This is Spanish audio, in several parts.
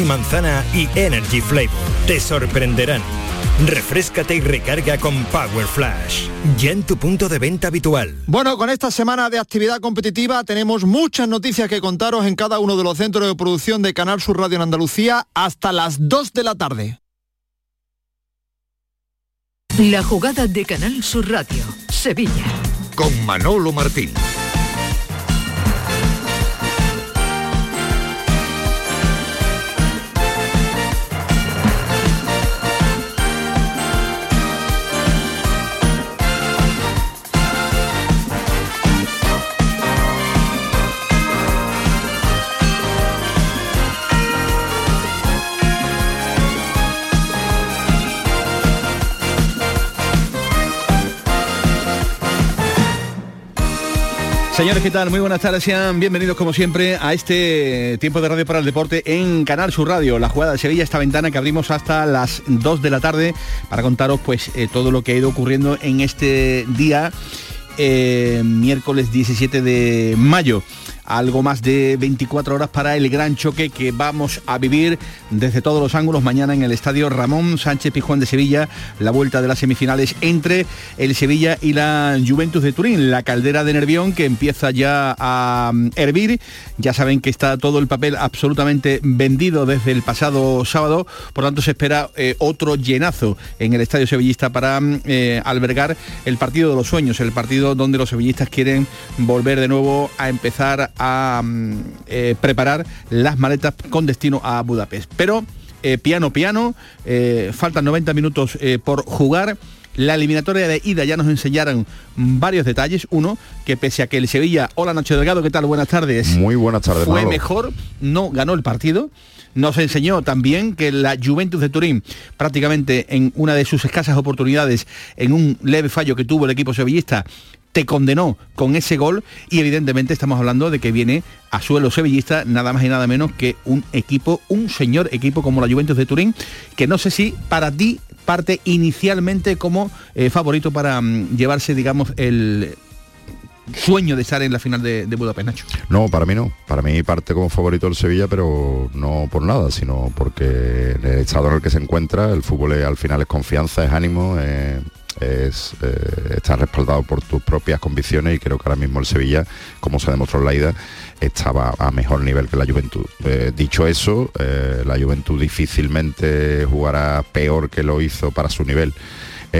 y manzana y Energy Flavor. Te sorprenderán. Refrescate y recarga con Power Flash. Ya en tu punto de venta habitual. Bueno, con esta semana de actividad competitiva tenemos muchas noticias que contaros en cada uno de los centros de producción de Canal Sur Radio en Andalucía hasta las 2 de la tarde. La jugada de Canal Sur Radio, Sevilla. Con Manolo Martín. Señores, ¿qué tal? Muy buenas tardes, sean bienvenidos como siempre a este tiempo de radio para el deporte en Canal Sur Radio, la jugada de Sevilla, esta ventana que abrimos hasta las 2 de la tarde para contaros pues eh, todo lo que ha ido ocurriendo en este día, eh, miércoles 17 de mayo algo más de 24 horas para el gran choque que vamos a vivir desde todos los ángulos mañana en el estadio Ramón Sánchez Pijuán de Sevilla, la vuelta de las semifinales entre el Sevilla y la Juventus de Turín, la caldera de Nervión que empieza ya a mm, hervir. Ya saben que está todo el papel absolutamente vendido desde el pasado sábado, por tanto se espera eh, otro llenazo en el estadio sevillista para mm, eh, albergar el partido de los sueños, el partido donde los sevillistas quieren volver de nuevo a empezar a mm, eh, preparar las maletas con destino a Budapest. Pero eh, piano, piano, eh, faltan 90 minutos por jugar. La eliminatoria de ida ya nos enseñaron varios detalles. Uno, que pese a que el Sevilla, hola Nacho Delgado, ¿qué tal? Buenas tardes. Muy buenas tardes. Fue mejor, no ganó el partido. Nos enseñó también que la Juventus de Turín, prácticamente en una de sus escasas oportunidades, en un leve fallo que tuvo el equipo sevillista, te condenó con ese gol y evidentemente estamos hablando de que viene a suelo sevillista nada más y nada menos que un equipo, un señor equipo como la Juventus de Turín, que no sé si para ti parte inicialmente como eh, favorito para mm, llevarse, digamos, el sueño de estar en la final de, Budapest, Nacho. No, para mí no. Para mí parte como favorito el Sevilla, pero no por nada, sino porque en el estado en el que se encuentra, el fútbol al final es confianza, es ánimo, eh, estar respaldado por tus propias convicciones y creo que ahora mismo el Sevilla, como se demostró en la ida, estaba a mejor nivel que la Juventud. Eh, dicho eso, eh, la Juventud difícilmente jugará peor que lo hizo para su nivel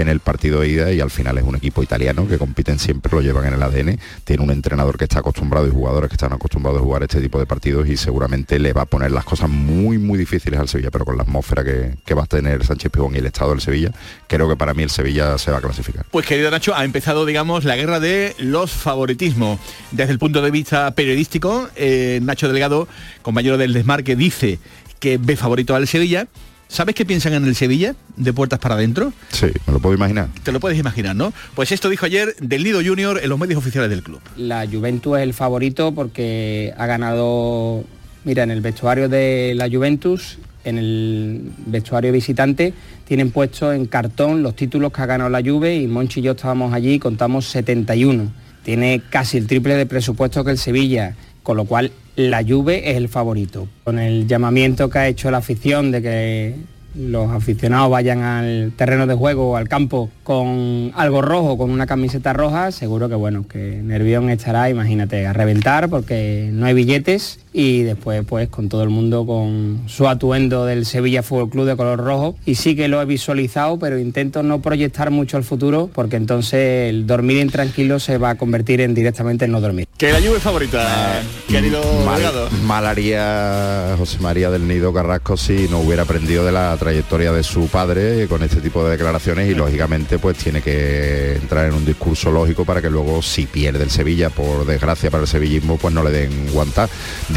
en el partido de ida y al final es un equipo italiano que compiten siempre, lo llevan en el ADN, tiene un entrenador que está acostumbrado y jugadores que están acostumbrados a jugar este tipo de partidos y seguramente le va a poner las cosas muy muy difíciles al Sevilla, pero con la atmósfera que, va a tener Sánchez Pijón y el estado del Sevilla, creo que para mí el Sevilla se va a clasificar. Pues querido Nacho, ha empezado digamos la guerra de los favoritismos. Desde el punto de vista periodístico, eh, Nacho Delgado, compañero del Desmarque, dice que ve favorito al Sevilla ¿Sabes qué piensan en el Sevilla de puertas para adentro? Sí, me lo puedo imaginar. Te lo puedes imaginar, ¿no? Pues esto dijo ayer del Lido Junior en los medios oficiales del club. La Juventus es el favorito porque ha ganado, mira, en el vestuario de la Juventus, en el vestuario visitante, tienen puesto en cartón los títulos que ha ganado la Juve y Monchi y yo estábamos allí y contamos 71. Tiene casi el triple de presupuesto que el Sevilla, con lo cual la Juve es el favorito. Con el llamamiento que ha hecho la afición de que los aficionados vayan al terreno de juego o al campo con algo rojo, con una camiseta roja, seguro que bueno, que Nervión estará, imagínate, a reventar porque no hay billetes y después pues con todo el mundo con su atuendo del Sevilla Fútbol Club de color rojo y sí que lo he visualizado, pero intento no proyectar mucho el futuro porque entonces el dormir intranquilo se va a convertir en directamente en no dormir. Que la lluvia favorita, querido mal, mal haría José María del Nido Carrasco si no hubiera aprendido de la trayectoria de su padre con este tipo de declaraciones y lógicamente pues tiene que entrar en un discurso lógico para que luego si pierde el Sevilla, por desgracia para el sevillismo, pues no le den guanta.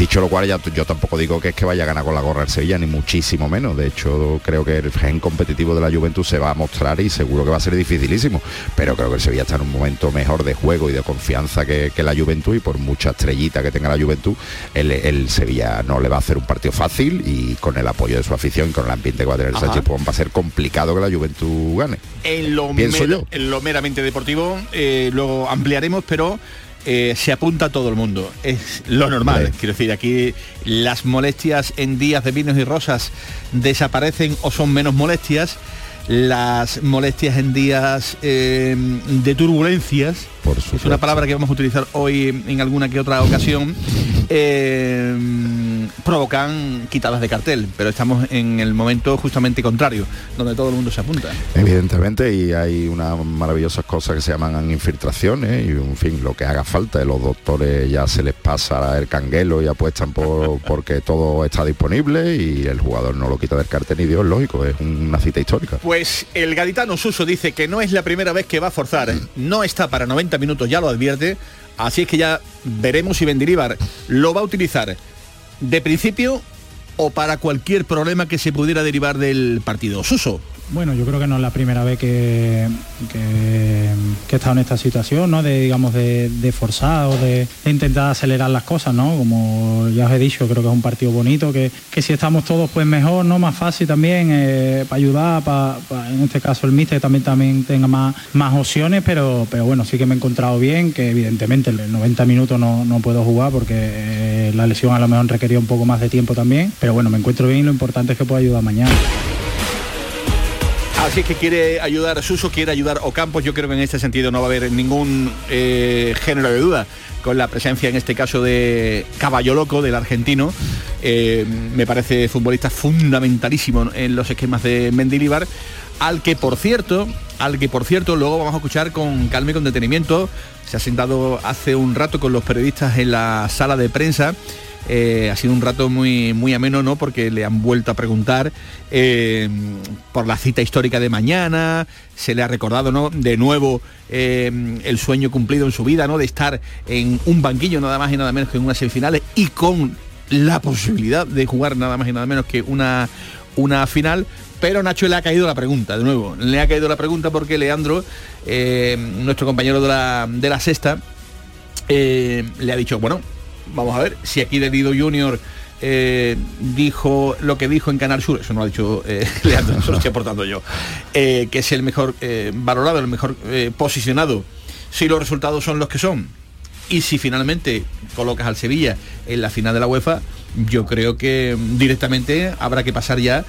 Dicho lo cual, ya, yo tampoco digo que es que vaya a ganar con la gorra el Sevilla, ni muchísimo menos. De hecho, creo que el gen competitivo de la Juventud se va a mostrar y seguro que va a ser dificilísimo. Pero creo que el Sevilla está en un momento mejor de juego y de confianza que, la Juventud y por mucha estrellita que tenga la Juventud, el, Sevilla no le va a hacer un partido fácil y con el apoyo de su afición, con el ambiente que va a tener el Sánchez, pues va a ser complicado que la Juventud gane. En lo, Pienso yo. En lo meramente deportivo, eh, luego ampliaremos, pero eh, se apunta a todo el mundo. Es lo normal. Quiero decir, aquí las molestias en días de vinos y rosas desaparecen o son menos molestias. Las molestias en días eh, de turbulencias, es una palabra que vamos a utilizar hoy en alguna que otra ocasión, eh, provocan quitadas de cartel, pero estamos en el momento justamente contrario, donde todo el mundo se apunta. Evidentemente, y hay unas maravillosas cosas que se llaman infiltraciones, y en fin, lo que haga falta, los doctores ya se les pasa el canguelo y apuestan por porque todo está disponible y el jugador no lo quita del cartel ni Dios, lógico, es una cita histórica. Pues el gaditano Suso dice que no es la primera vez que va a forzar, no está para 90 minutos, ya lo advierte, así es que ya veremos si Bendilibar lo va a utilizar de principio o para cualquier problema que se pudiera derivar del partido. Suso. Bueno, yo creo que no es la primera vez que, que, he estado en esta situación, ¿no? De, digamos, de, forzar o de, intentar acelerar las cosas, ¿no? Como ya os he dicho, creo que es un partido bonito, que, si estamos todos, pues mejor, ¿no? Más fácil también, eh, para ayudar, para, en este caso el míster también, también tenga más, más opciones, pero, pero bueno, sí que me he encontrado bien, que evidentemente en 90 minutos no, puedo jugar porque eh, la lesión a lo mejor requería un poco más de tiempo también, pero bueno, me encuentro bien y lo importante es que pueda ayudar mañana. Así es que quiere ayudar Suso, quiere ayudar Ocampos. Yo creo que en este sentido no va a haber ningún eh, género de duda con la presencia en este caso de Caballo Loco, del argentino. Eh, me parece futbolista fundamentalísimo en los esquemas de Mendilibar, al que por cierto, al que por cierto luego vamos a escuchar con calma y con detenimiento. Se ha sentado hace un rato con los periodistas en la sala de prensa eh, ha sido un rato muy, muy ameno, ¿no? Porque le han vuelto a preguntar eh, por la cita histórica de mañana, se le ha recordado, ¿no? De nuevo eh, el sueño cumplido en su vida, ¿no? De estar en un banquillo nada más y nada menos que en unas semifinales y con la posibilidad de jugar nada más y nada menos que una, una final. Pero Nacho le ha caído la pregunta, de nuevo, le ha caído la pregunta porque Leandro, nuestro compañero de la, de la sexta, le ha dicho, bueno, vamos a ver, si aquí Dedido Junior eh, dijo lo que dijo en Canal Sur, eso no lo ha dicho eh, Leandro, eso lo estoy aportando yo, eh, que es el mejor valorado, el mejor posicionado, si los resultados son los que son, y si finalmente colocas al Sevilla en la final de la UEFA, yo creo que directamente habrá que pasar ya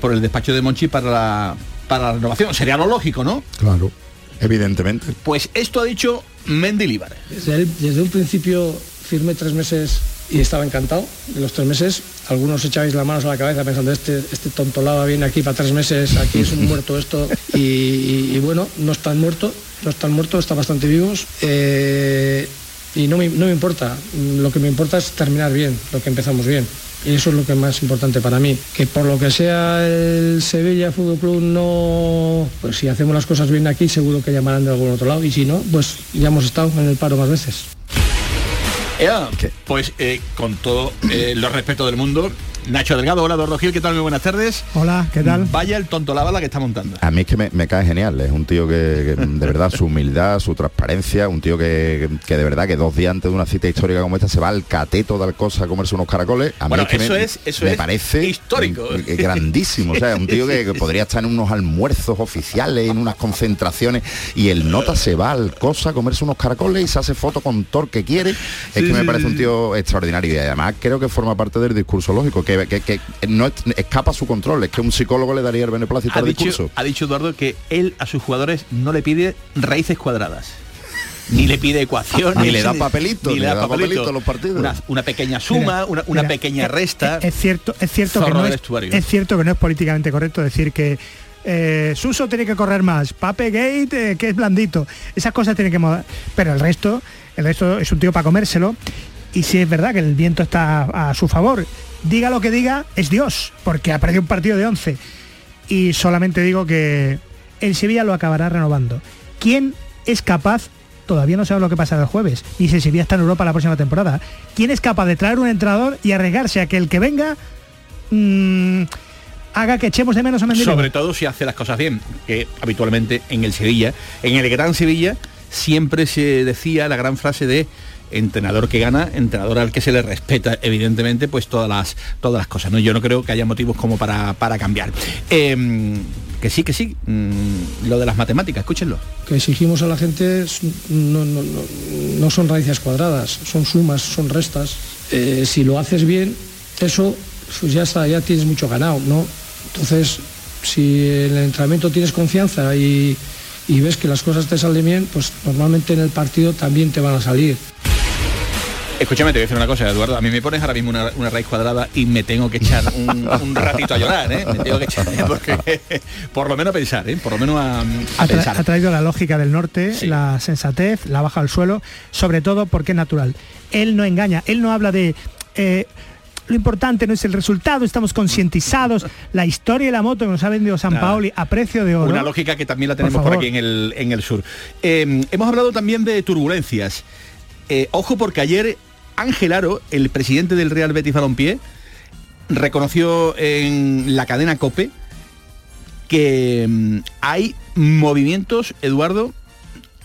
por el despacho de Monchi para la, para la renovación. Sería lo lógico, ¿no? Claro, evidentemente. Pues esto ha dicho Mendy Desde, desde un principio firmé tres meses y estaba encantado. En los tres meses, algunos echabais las manos a la cabeza pensando, este, este tonto lava viene aquí para tres meses, aquí es un muerto esto. Y, bueno, no están muertos, no están muertos, están bastante vivos. Eh, y no me, no me importa, lo que me importa es terminar bien, lo que empezamos bien. Y eso es lo que es más importante para mí. Que por lo que sea el Sevilla Fútbol Club no, pues si hacemos las cosas bien aquí, seguro que llamarán de algún otro lado. Y si no, pues ya hemos estado en el paro más veces pues eh, con todo eh, los respeto del mundo, Nacho Delgado, hola Dordo Gil, ¿qué tal? Muy buenas tardes. Hola, ¿qué tal? Vaya el tonto la bala que está montando. A mí es que me, cae genial, es un tío que, de verdad su humildad, su transparencia, un tío que, de verdad que dos días antes de una cita histórica como esta se va al cateto de cosa a comerse unos caracoles. A mí es que eso me, es, eso me parece histórico. grandísimo, o sea, un tío que, podría estar en unos almuerzos oficiales, en unas concentraciones y el nota se va al cosa a comerse unos caracoles y se hace foto con Thor que quiere. Es que me parece un tío extraordinario y además creo que forma parte del discurso lógico que, no escapa su control, es que un psicólogo le daría el beneplácito al discurso. Ha dicho Eduardo que él a sus jugadores no le pide raíces cuadradas ni le pide ecuación ni, le da papelito ni, le da, papelito, a los partidos. Una, pequeña suma una, pequeña resta. es, cierto es cierto que no es, es, cierto que no es políticamente correcto decir que eh, Suso tiene que correr más Pape Gate eh, que es blandito. Esas cosas tienen que mover pero el resto el resto es un tío para comérselo. Y si es verdad que el viento está a su favor diga lo que diga, es Dios, porque ha perdido un partido de 11. Y solamente digo que el Sevilla lo acabará renovando. ¿Quién es capaz, todavía no sabe lo que pasará el jueves, ni si Sevilla está en Europa la próxima temporada, quién es capaz de traer un entrenador y arriesgarse a que el que venga... Mm, haga que echemos de menos a Mendilibar. Sobre todo si hace las cosas bien, que habitualmente en el Sevilla, en el Gran Sevilla, siempre se decía la gran frase de entrenador que gana, entrenador al que se le respeta, evidentemente, pues todas las, todas las cosas. ¿no? Yo no creo que haya motivos como para, para cambiar. Em, que sí, que sí, mm, lo de las matemáticas, escúchenlo. Que exigimos a la gente no, son raíces cuadradas, son sumas, son restas. Eh, si lo haces bien, eso pues ya está, ya tienes mucho ganado, ¿no? Entonces, si en el entrenamiento tienes confianza y, y ves que las cosas te salen bien, pues normalmente en el partido también te van a salir. Escúchame, te voy a decir una cosa, Eduardo. A mí me pones ahora mismo una, raíz cuadrada y me tengo que echar un, ratito a llorar, ¿eh? Me tengo que echar, porque por lo menos a pensar, ¿eh? Por lo menos a, ha, traído la lógica del norte, la sensatez, la baja al suelo, sobre todo porque es natural. Él no engaña, él no habla de... Eh, lo importante no es el resultado, estamos concientizados. La historia de la moto que nos ha vendido San Paoli a precio de oro. Una lógica que también la tenemos por, aquí en el, en el sur. Eh, hemos hablado también de turbulencias. ojo porque ayer Ángel Aro, el presidente del Real Betis Balompié, reconoció en la cadena COPE que mm, hay movimientos, Eduardo,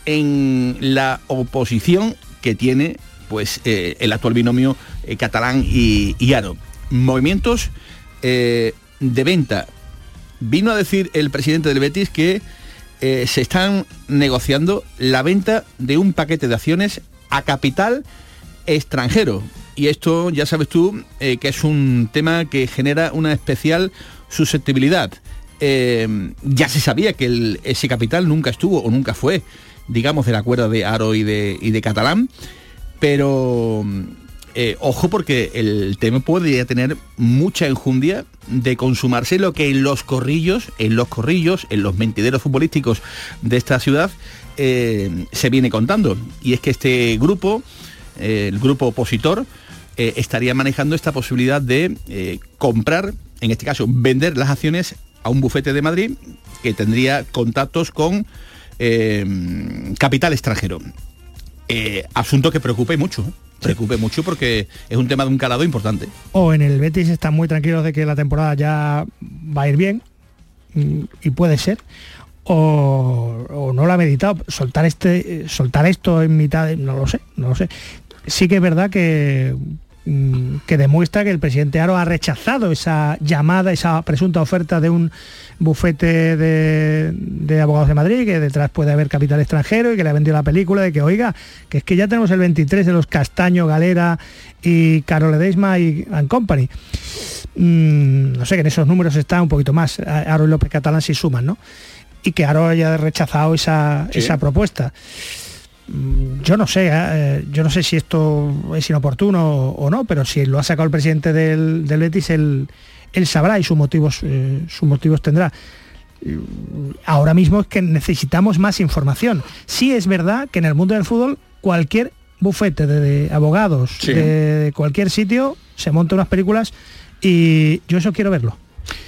en la oposición que tiene pues eh, el actual binomio eh, catalán y, Aro. Movimientos eh, de venta. Vino a decir el presidente del Betis que se están negociando la venta de un paquete de acciones a capital extranjero. Y esto ya sabes tú eh, que es un tema que genera una especial susceptibilidad. Eh, ya se sabía que ese capital nunca estuvo o nunca fue, digamos, del acuerdo de Aro y de, y de Catalán, pero eh, ojo porque el tema podría tener mucha enjundia de consumarse lo que en los corrillos, en los corrillos, en los mentideros futbolísticos de esta ciudad se viene contando. Y es que este grupo eh, el grupo opositor, eh, estaría manejando esta posibilidad de eh, comprar, en este caso, vender las acciones a un bufete de Madrid que tendría contactos con capital extranjero. asunto que preocupe mucho. Preocupe mucho porque es un tema de un calado importante. O en el Betis están muy tranquilos de que la temporada ya va a ir bien, mm, y puede ser, o, no lo ha meditado soltar este soltar esto en mitad de, no lo sé no lo sé sí que es verdad que mm, que demuestra que el presidente Aro ha rechazado esa llamada, esa presunta oferta de un bufete de, abogados de Madrid, que detrás puede haber capital extranjero y que le ha vendido la película de que, oiga, que es que ya tenemos el 23 de los Castaño, Galera y Carole Deisma y and Company. Mm, no sé, que en esos números está un poquito más. Aro y López Catalán si suman, ¿no? Y que Aro haya rechazado esa, esa propuesta. Mm, yo no sé, eh, yo no sé si esto es inoportuno o no, pero si lo ha sacado el presidente del, del Betis, él, sabrá y sus motivos, eh, sus motivos tendrá. Mm, ahora mismo es que necesitamos más información. Sí es verdad que en el mundo del fútbol cualquier bufete de, abogados de cualquier sitio se monta unas películas y yo eso quiero verlo.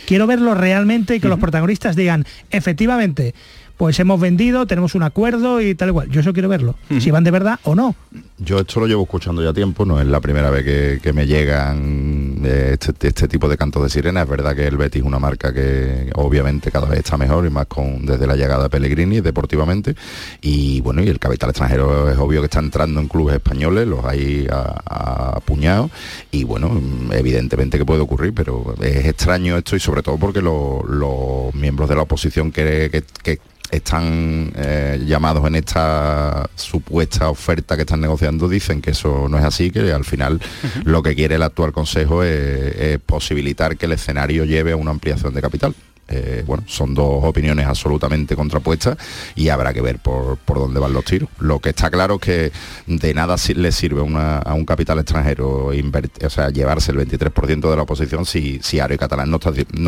Quiero verlo realmente y que los protagonistas digan, efectivamente, pues hemos vendido, tenemos un acuerdo y tal igual. Yo eso quiero verlo, si van de verdad o no. Yo esto lo llevo escuchando ya tiempo, no es la primera vez que, me llegan eh, este, este, tipo de cantos de sirena. Es verdad que el Betis es una marca que obviamente cada vez está mejor y más con desde la llegada de Pellegrini deportivamente. Y bueno, y el capital extranjero es obvio que está entrando en clubes españoles, los hay a, puñados. Y bueno, evidentemente que puede ocurrir, pero es extraño esto y sobre todo porque los miembros de la oposición que, que están eh, llamados en esta supuesta oferta que están negociando dicen que eso no es así, que al final lo que quiere el actual Consejo es, posibilitar que el escenario lleve a una ampliación de capital. Eh, bueno, son dos opiniones absolutamente contrapuestas y habrá que ver por, dónde van los tiros. Lo que está claro es que de nada le sirve a un capital extranjero o sea, llevarse el 23% de la oposición si, si Aro y Catalán no,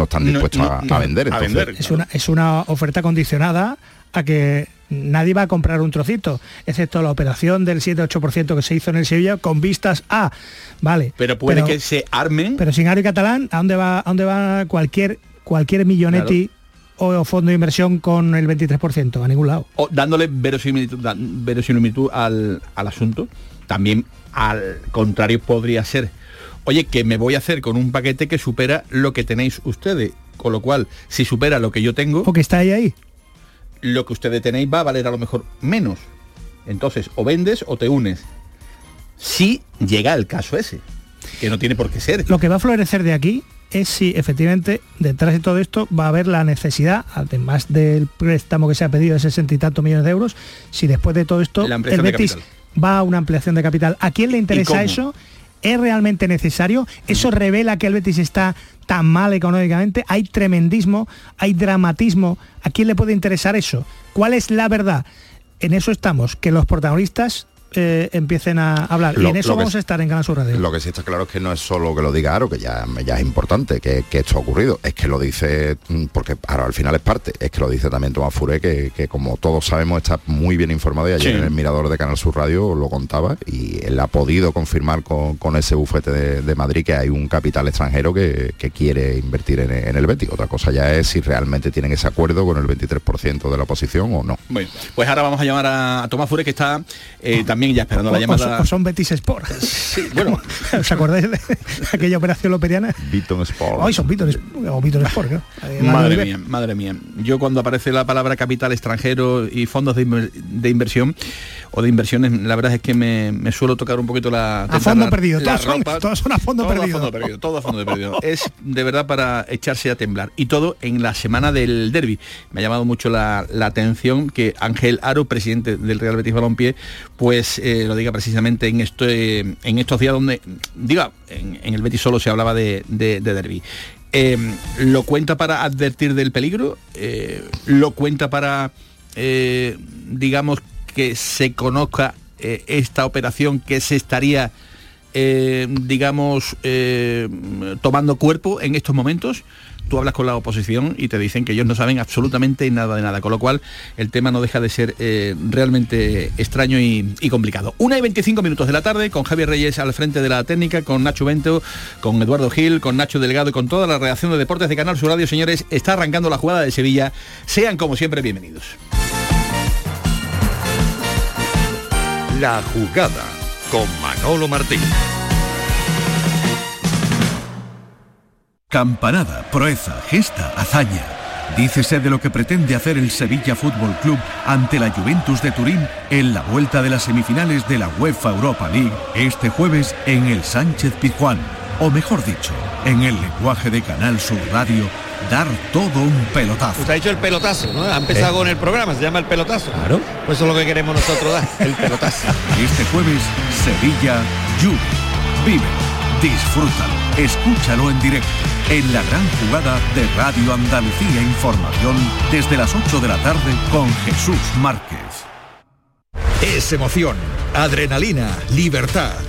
están dispuestos a, vender. Es, una, es una oferta condicionada a que nadie va a comprar un trocito, excepto la operación del 7-8% que se hizo en el Sevilla con vistas a, vale. Pero puede que se armen. Pero sin Aro y Catalán, ¿a dónde va, a dónde va cualquier cualquier millonetti o fondo de inversión con el 23%, a ningún lado. O dándole verosimilitud, verosimilitud al, asunto, también al contrario podría ser, oye, que me voy a hacer con un paquete que supera lo que tenéis ustedes, con lo cual, si supera lo que yo tengo... O que está ahí ahí. Lo que ustedes tenéis va a valer a lo mejor menos. Entonces, o vendes o te unes. Si llega el caso ese, que no tiene por qué ser. Lo que va a florecer de aquí es si efectivamente detrás de todo esto va a haber la necesidad, además del préstamo que se ha pedido de 60 y tantos millones de euros, si después de todo esto el Betis va a una ampliación de capital. ¿A quién le interesa eso? ¿Es realmente necesario? ¿Eso revela que el Betis está tan mal económicamente? ¿Hay tremendismo? ¿Hay dramatismo? ¿A quién le puede interesar eso? ¿Cuál es la verdad? En eso estamos, que los protagonistas eh, empiecen a hablar. y en eso vamos a estar en Canal Sur Radio. Lo que sí está claro es que no es solo que lo diga Aro, que ya, ya es importante que, esto ha ocurrido, es que lo dice, mm, porque Aro al final es parte, es que lo dice también Tomás Furé, que, como todos sabemos está muy bien informado y ayer en el Mirador de Canal Sur Radio lo contaba y él ha podido confirmar con, ese bufete de, Madrid que hay un capital extranjero que, quiere invertir en, el Betis. Otra cosa ya es si realmente tienen ese acuerdo con el 23% de la oposición o no. Bueno, pues ahora vamos a llamar a, Tomás Furé que está eh, también también ya esperando la llamada. O, son Betis Sport. Sí, bueno. ¿Os acordáis de aquella operación loperiana? Beaton Sport. Hoy son Beaton, o Beaton Sport, Madre mía, madre mía. Yo cuando aparece la palabra capital extranjero y fondos de, inversión o de inversiones, la verdad es que me, suelo tocar un poquito la... A fondo perdido, todos, son, a fondo perdido. A fondo perdido. Todo a fondo perdido. es de verdad para echarse a temblar. Y todo en la semana del derby. Me ha llamado mucho la, la atención que Ángel Aro, presidente del Real Betis Balompié, pues eh, lo diga precisamente en, en estos días donde, diga, en, el Betis solo se hablaba de, de, derby. Em, ¿Lo cuenta para advertir del peligro? Eh, ¿Lo cuenta para, eh, digamos, que se conozca esta operación que se estaría, digamos, tomando cuerpo en estos momentos? tú hablas con la oposición y te dicen que ellos no saben absolutamente nada de nada, con lo cual el tema no deja de ser eh, realmente extraño y, complicado. Una y 25 minutos de la tarde con Javier Reyes al frente de la técnica, con Nacho Bento, con Eduardo Gil, con Nacho Delgado y con toda la redacción de deportes de Canal Sur Radio, señores, está arrancando la jugada de Sevilla. Sean como siempre bienvenidos. La jugada con Manolo Martín. Campanada, proeza, gesta, hazaña. Dícese de lo que pretende hacer el Sevilla Fútbol Club ante la Juventus de Turín en la vuelta de las semifinales de la UEFA Europa League este jueves en el Sánchez Pizjuán. O mejor dicho, en el lenguaje de Canal Sur Radio, dar todo un pelotazo. Usted ha dicho el pelotazo, ¿no? Ha empezado con el programa, se llama el pelotazo. Claro. Pues eso es lo que queremos nosotros dar, el pelotazo. Este jueves, Sevilla, Juve. Vive, disfrútalo, escúchalo en directo en la gran jugada de Radio Andalucía Información desde las 8 de la tarde con Jesús Márquez. Es emoción, adrenalina, libertad.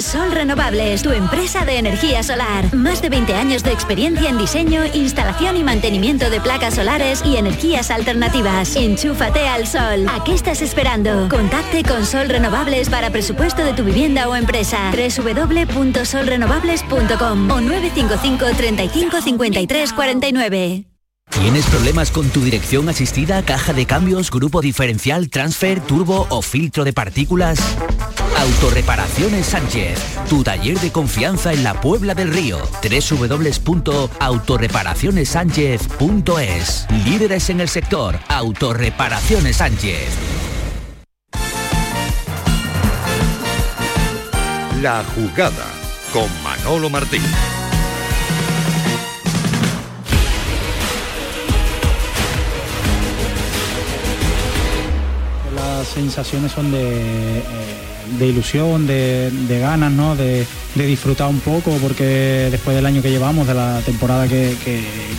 Sol Renovables, tu empresa de energía solar. Más de 20 años de experiencia en diseño, instalación y mantenimiento de placas solares y energías alternativas. Enchúfate al sol. ¿A qué estás esperando? Contacte con Sol Renovables para presupuesto de tu vivienda o empresa. www.solrenovables.com o 955 35 53 49. ¿Tienes problemas con tu dirección asistida, caja de cambios, grupo diferencial, transfer, turbo o filtro de partículas? Autorreparaciones Sánchez, tu taller de confianza en la Puebla del Río. www.autorreparacionessánchez.es Líderes en el sector, Autorreparaciones Sánchez. La jugada con Manolo Martín. sensaciones son de, eh, ilusión, de, ganas, ¿no? De, disfrutar un poco, porque después del año que llevamos, de la temporada que,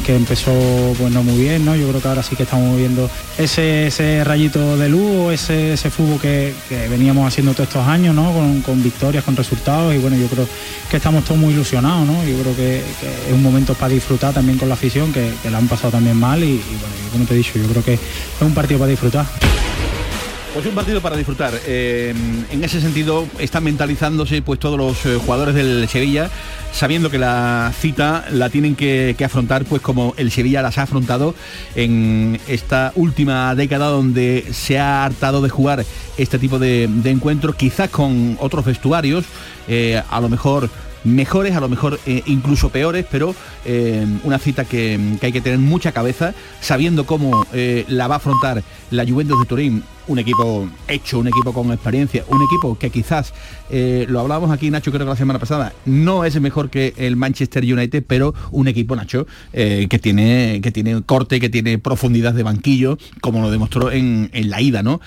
empezó pues muy bien, ¿no? Yo creo que ahora sí que estamos viendo ese, rayito de luz, ese, ese fútbol que, veníamos haciendo todos estos años, ¿no? Con, victorias, con resultados, y bueno, yo creo que estamos todos muy ilusionados, ¿no? Yo creo que, es un momento para disfrutar también con la afición, que, la han pasado también mal, y, bueno, como te he dicho, yo creo que es un partido para disfrutar. Pues un partido para disfrutar. Eh, en ese sentido están mentalizándose pues todos los eh, jugadores del Sevilla, sabiendo que la cita la tienen que, afrontar pues como el Sevilla las ha afrontado en esta última década donde se ha hartado de jugar este tipo de, encuentros, quizás con otros vestuarios, eh, a lo mejor mejores, a lo mejor eh, incluso peores, pero eh, una cita que, hay que tener mucha cabeza, sabiendo cómo eh, la va a afrontar la Juventus de Turín, un equipo hecho, un equipo con experiencia, un equipo que quizás, lo hablábamos aquí Nacho creo que la semana pasada, no es mejor que el Manchester United, pero un equipo Nacho que, tiene, que tiene corte, que tiene profundidad de banquillo, como lo demostró en, en la ida, ¿no?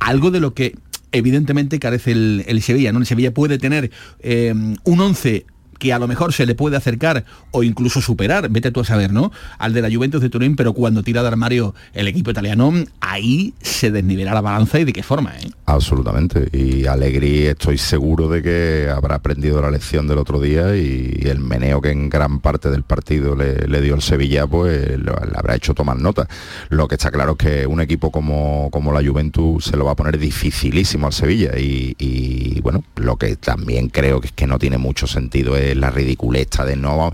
algo de lo que evidentemente carece el, Sevilla, ¿no? El Sevilla puede tener eh, un 11 que a lo mejor se le puede acercar o incluso superar, vete tú a saber, ¿no? Al de la Juventus de Turín, pero cuando tira de armario el equipo italiano, ahí se desnivela la balanza y de qué forma, ¿eh? Absolutamente. Y Alegri estoy seguro de que habrá aprendido la lección del otro día y el meneo que en gran parte del partido le, dio el Sevilla, pues le habrá hecho tomar nota. Lo que está claro es que un equipo como, como la Juventus se lo va a poner dificilísimo al Sevilla y, bueno, lo que también creo que es que no tiene mucho sentido es la ridiculeza de no...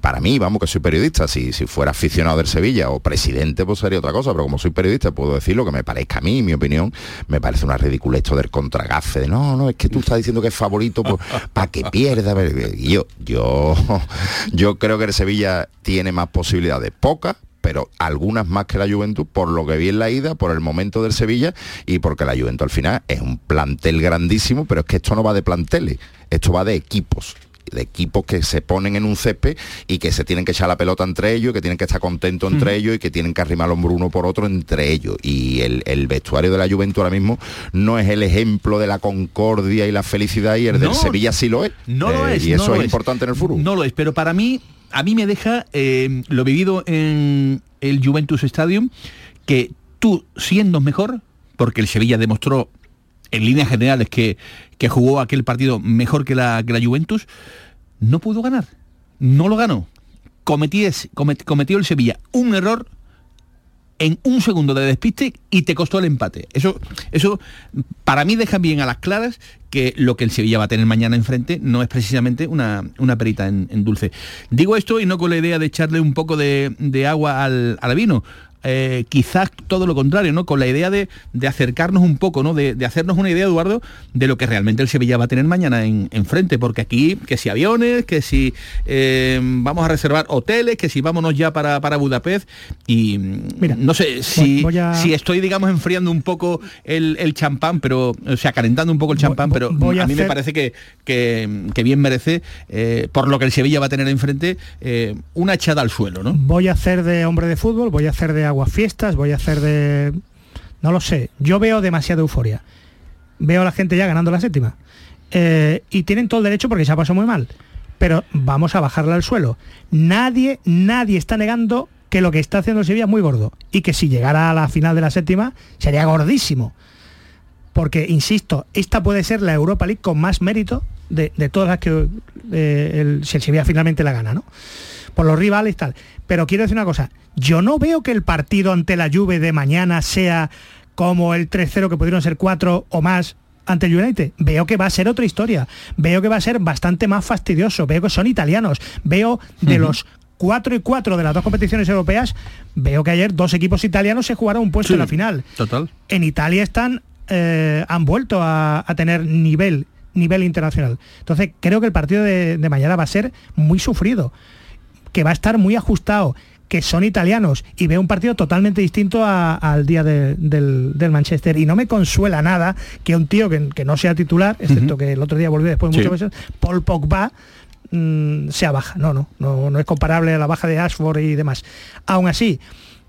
para mí, vamos, que soy periodista, si, si fuera aficionado del Sevilla o presidente, pues sería otra cosa, pero como soy periodista puedo decir lo que me parezca a mí, mi opinión, me parece una ridiculez del contragafe, de no, no, es que tú estás diciendo que es favorito pues, para que pierda. Yo, yo, yo creo que el Sevilla tiene más posibilidades, pocas, pero algunas más que la Juventud, por lo que vi en la ida, por el momento del Sevilla y porque la Juventud al final es un plantel grandísimo, pero es que esto no va de planteles, esto va de equipos de equipos que se ponen en un césped y que se tienen que echar la pelota entre ellos, que tienen que estar contentos entre ellos y que tienen que arrimar el hombro uno por otro entre ellos. Y el, vestuario de la Juventud ahora mismo no es el ejemplo de la concordia y la felicidad y el del Sevilla sí lo es. No lo eh, es. Y eso es, importante en el fútbol. No lo es, pero para mí a mí me deja eh, lo vivido en el Juventus Stadium, que tú siendo mejor, porque el Sevilla demostró en líneas generales que, que jugó aquel partido mejor que la, que la Juventus, no pudo ganar. No lo ganó. cometió el Sevilla un error en un segundo de despiste y te costó el empate. Eso, eso para mí deja bien a las claras que lo que el Sevilla va a tener mañana enfrente no es precisamente una, una perita en, dulce. Digo esto y no con la idea de echarle un poco de, agua al, al vino. Eh, quizás todo lo contrario, ¿no? Con la idea de, acercarnos un poco, ¿no? De, hacernos una idea, Eduardo, de lo que realmente el Sevilla va a tener mañana en, frente, porque aquí, que si aviones, que si eh, vamos a reservar hoteles, que si vámonos ya para, para Budapest, y mira, no sé si, si estoy, digamos, enfriando un poco el, champán, pero, o sea, calentando un poco el champán, pero a, mí me parece que, que, bien merece, eh, por lo que el Sevilla va a tener enfrente, una echada al suelo, ¿no? Voy a hacer de hombre de fútbol, voy a hacer de aguas fiestas, voy a hacer de... No lo sé, yo veo demasiada euforia. Veo a la gente ya ganando la séptima. Eh, y tienen todo el derecho porque se ha pasado muy mal. Pero vamos a bajarla al suelo. Nadie, nadie está negando que lo que está haciendo Sevilla es muy gordo. Y que si llegara a la final de la séptima sería gordísimo. Porque, insisto, esta puede ser la Europa League con más mérito de, todas las que eh, el, si el Sevilla finalmente la gana, ¿no? Por los rivales y tal. Pero quiero decir una cosa, yo no veo que el partido ante la Juve de mañana sea como el 3-0 que pudieron ser 4 o más ante el United. Veo que va a ser otra historia. Veo que va a ser bastante más fastidioso. Veo que son italianos. Veo de los 4 y 4 de las dos competiciones europeas, veo que ayer dos equipos italianos se jugaron un puesto en la final. Total. En Italia están, eh, han vuelto a, tener nivel, nivel internacional. Entonces creo que el partido de mañana va a ser muy sufrido que va a estar muy ajustado, que son italianos y veo un partido totalmente distinto al día del, Manchester. Y no me consuela nada que un tío que, no sea titular, excepto que el otro día volvió después muchas veces, Paul Pogba, mm, sea baja. No, no, no, no es comparable a la baja de Ashford y demás. Aún así,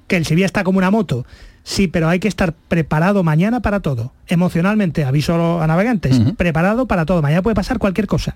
que el Sevilla está como una moto. Sí, pero hay que estar preparado mañana para todo. Emocionalmente, aviso a navegantes, preparado para todo. Mañana puede pasar cualquier cosa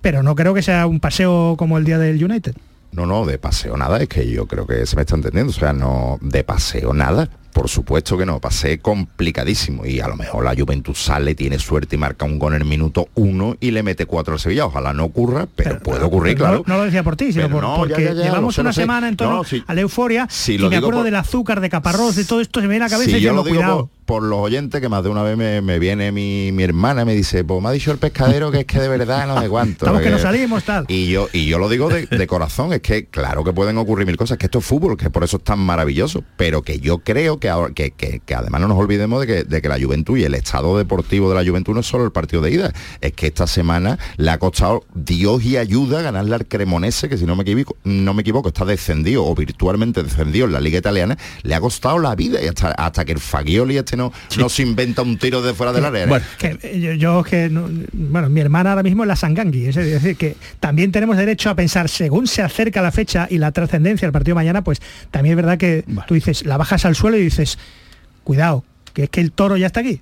pero no creo que sea un paseo como el día del United. No, no, de paseo nada, es que yo creo que se me está entendiendo, o sea, no, de paseo nada. Por supuesto que no, pasé complicadísimo y a lo mejor la Juventud sale, tiene suerte y marca un gol en el minuto uno y le mete cuatro al Sevilla. Ojalá no ocurra, pero, puede ocurrir, claro. No, lo decía por ti, sino porque llevamos una semana en torno a la euforia y me acuerdo del azúcar, de caparrós, de todo esto, se me viene a la cabeza y yo, lo cuidado. por los oyentes, que más de una vez me, viene mi, mi, hermana y me dice, pues me ha dicho el pescadero que es que de verdad no sé cuánto. Estamos que, no salimos, tal. Y yo, y yo lo digo de, corazón, es que claro que pueden ocurrir mil cosas, que esto es fútbol, que por eso es tan maravilloso, pero que yo creo que, ahora, que, que, además no nos olvidemos de que, de que la Juventud y el estado deportivo de la Juventud no es solo el partido de ida, es que esta semana le ha costado Dios y ayuda ganarle al Cremonese, que si no me equivoco, no me equivoco, está descendido o virtualmente descendido en la liga italiana, le ha costado la vida y hasta, hasta que el Fagioli este no, no se inventa un tiro de fuera del área. Bueno, que, eh, yo, que bueno, mi hermana ahora mismo es la Sangangui, es decir, que también tenemos derecho a pensar según se acerca la fecha y la trascendencia del partido mañana, pues también es verdad que tú dices, la bajas al suelo y dices, cuidado, que es que el toro ya está aquí.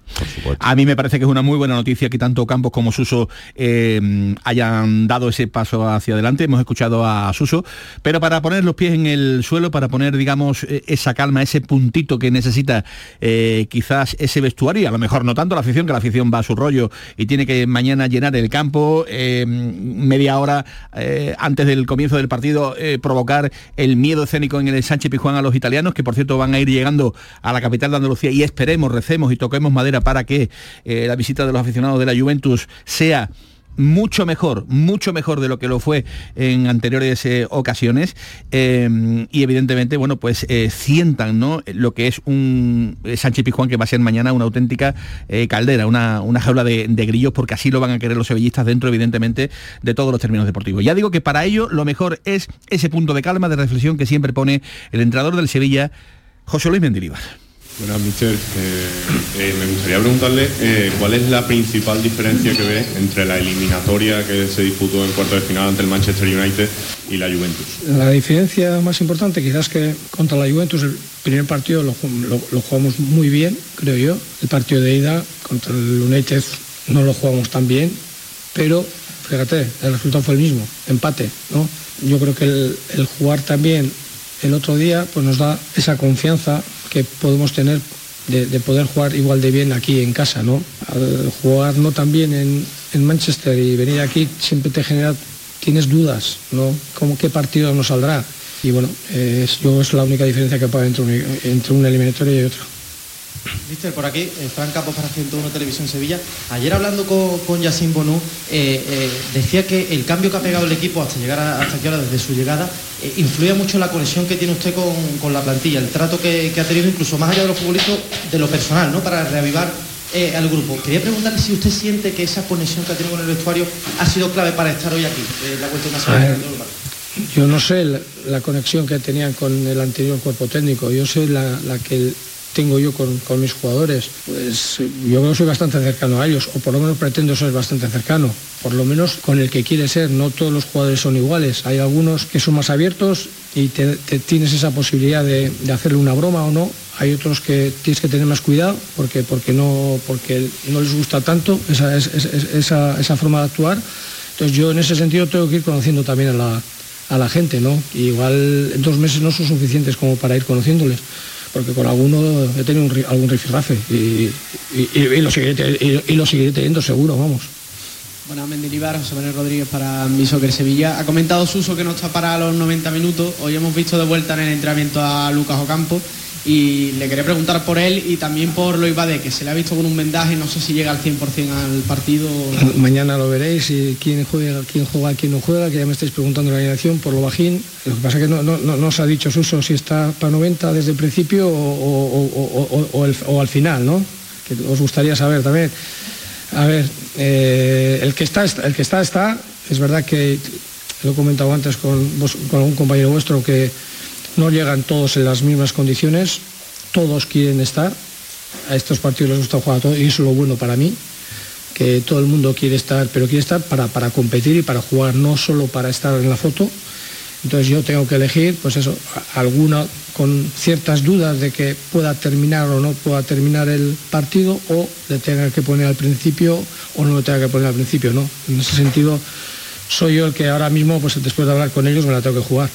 A mí me parece que es una muy buena noticia que tanto Campos como Suso eh, hayan dado ese paso hacia adelante. Hemos escuchado a Suso, pero para poner los pies en el suelo, para poner, digamos, eh, esa calma, ese puntito que necesita eh, quizás ese vestuario, y a lo mejor no tanto la afición, que la afición va a su rollo y tiene que mañana llenar el campo, media hora antes del comienzo del partido, provocar el miedo escénico en el Sánchez Pijuán a los italianos, que por cierto van a ir llegando a la capital de Andalucía y esperemos recemos y toquemos madera para que eh, la visita de los aficionados de la Juventus sea mucho mejor, mucho mejor de lo que lo fue en anteriores eh, ocasiones eh, y evidentemente, bueno, pues sientan ¿no? lo que es un Sánchez Pijuán que va a ser mañana una auténtica caldera, una, una jaula de, de, grillos porque así lo van a querer los sevillistas dentro evidentemente de todos los términos deportivos. Ya digo que para ello lo mejor es ese punto de calma, de reflexión que siempre pone el entrenador del Sevilla, José Luis Mendilibar. Buenas, mister. Eh, eh, me gustaría preguntarle eh, cuál es la principal diferencia que ve entre la eliminatoria que se disputó en cuarto de final ante el Manchester United y la Juventus. La diferencia más importante quizás que contra la Juventus el primer partido lo, jugamos muy bien, creo yo. El partido de ida contra el United no lo jugamos tan bien, pero fíjate, el resultado fue el mismo, empate, ¿no? Yo creo que el, el jugar también el otro día pues nos da esa confianza que podemos tener de, poder jugar igual de bien aquí en casa, ¿no? Al jugar no tan bien en, Manchester y venir aquí siempre te genera, tienes dudas, ¿no? ¿Cómo qué partido nos saldrá? Y bueno, es, yo es la única diferencia que puede entre un, entre una eliminatoria y otra. Mister, por aquí, eh, Fran Campos para 101 Televisión Sevilla. Ayer hablando con, con Yacine Bonú, eh, eh, decía que el cambio que ha pegado el equipo hasta llegar a, hasta aquí ahora, desde su llegada, influye mucho en la conexión que tiene usted con, la plantilla, el trato que, ha tenido incluso más allá de los futbolistas, de lo personal, ¿no? Para reavivar al grupo. Quería preguntarle si usted siente que esa conexión que ha tenido con el vestuario ha sido clave para estar hoy aquí, la cuestión nacional. Yo no sé la, conexión que tenían con el anterior cuerpo técnico, yo sé la, la que tengo yo con, mis jugadores, pues yo creo que soy bastante cercano a ellos, o por lo menos pretendo ser bastante cercano, por lo menos con el que quiere ser, no todos los jugadores son iguales, hay algunos que son más abiertos y tienes esa posibilidad de, hacerle una broma o no, hay otros que tienes que tener más cuidado porque, porque, no, porque no les gusta tanto esa, esa, forma de actuar, entonces yo en ese sentido tengo que ir conociendo también a la, a la gente, ¿no? igual dos meses no son suficientes como para ir conociéndoles porque con alguno he tenido algún rifirrafe y, lo seguiré teniendo seguro, vamos. Bueno, Mendilibar, José Manuel Rodríguez para mi Soccer Sevilla. Ha comentado Suso que no está para los 90 minutos. Hoy hemos visto de vuelta en el entrenamiento a Lucas Ocampo y le quería preguntar por él y también por lo Ibade, que se le ha visto con un vendaje, no sé si llega al 100% al partido. Mañana lo veréis y quién juega, quién juega, quién no juega, que ya me estáis preguntando la alineación por lo bajín. Lo que pasa es que no, no, os ha dicho Suso si está para 90 desde el principio o, al final, ¿no? Que os gustaría saber también. A ver, eh, el, que está, el que está, está. Es verdad que lo he comentado antes con, con algún compañero vuestro que no llegan todos en las mismas condiciones, todos quieren estar, a estos partidos les gusta jugar a todos y eso es lo bueno para mí, que todo el mundo quiere estar, pero quiere estar para, para competir y para jugar, no solo para estar en la foto. Entonces yo tengo que elegir, pues eso, alguna con ciertas dudas de que pueda terminar o no pueda terminar el partido o le tenga que poner al principio o no le tenga que poner al principio, ¿no? En ese sentido soy yo el que ahora mismo, pues después de hablar con ellos, me la tengo que jugar.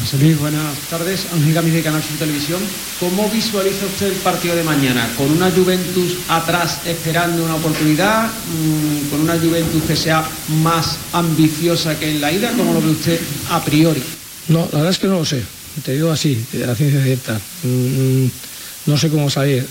José buenas tardes. Ángel Gamiz de Canal Sur Televisión. ¿Cómo visualiza usted el partido de mañana? ¿Con una Juventus atrás esperando una oportunidad? Mm, ¿Con una Juventus que sea más ambiciosa que en la ida? ¿Cómo lo ve usted a priori? No, la verdad es que no lo sé. Te digo así, de la ciencia cierta. Mm, no sé cómo salir.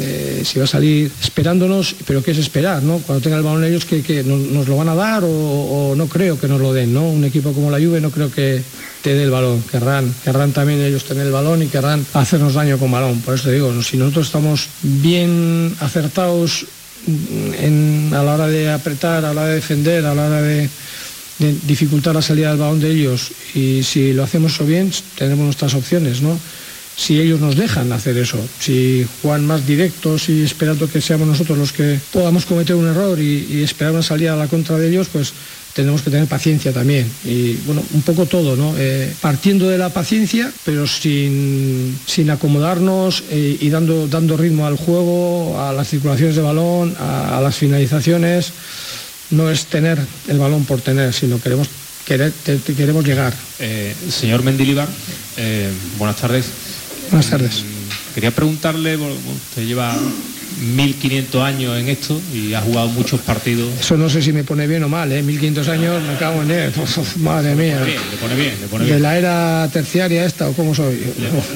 Eh, si va a salir esperándonos, pero ¿qué es esperar? ¿no? Cuando tenga el balón ellos que, nos, lo van a dar o, no creo que nos lo den, ¿no? Un equipo como la Juve no creo que te dé el balón, querrán, querrán también ellos tener el balón y querrán hacernos daño con balón. Por eso te digo, si nosotros estamos bien acertados a la hora de apretar, a la hora de defender, a la hora de, dificultar la salida del balón de ellos y si lo hacemos eso bien, tenemos nuestras opciones, ¿no? Si ellos nos dejan hacer eso, si juegan más directos y esperando que seamos nosotros los que podamos cometer un error y, esperar una salida a la contra de ellos, pues tenemos que tener paciencia también. Y bueno, un poco todo, ¿no? Eh, partiendo de la paciencia, pero sin, sin acomodarnos eh, y dando, dando ritmo al juego, a las circulaciones de balón, a, las finalizaciones. No es tener el balón por tener, sino queremos, queremos llegar. Eh, señor Mendilibar, buenas tardes. Buenas tardes. Quería preguntarle, usted lleva 1500 años en esto y ha jugado muchos partidos. Eso no sé si me pone bien o mal, ¿eh? 1500 años, me cago en él. madre mía. Le pone bien, le pone bien. ¿De la era terciaria esta o cómo soy?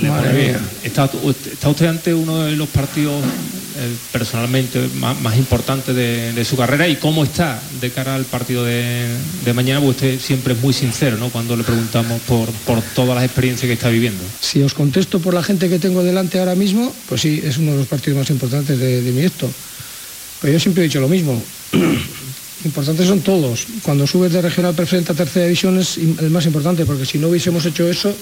madre mía. ¿Está, ¿Está, usted ante uno de los partidos eh, personalmente más, importante de, su carrera y cómo está de cara al partido de, mañana, porque usted siempre es muy sincero ¿no? cuando le preguntamos por, todas las experiencias que está viviendo. Si os contesto por la gente que tengo delante ahora mismo, pues sí, es uno de los partidos más importantes de, mi esto. Pero yo siempre he dicho lo mismo. Importantes son todos. Cuando subes de regional preferente a tercera división es el más importante, porque si no hubiésemos hecho eso,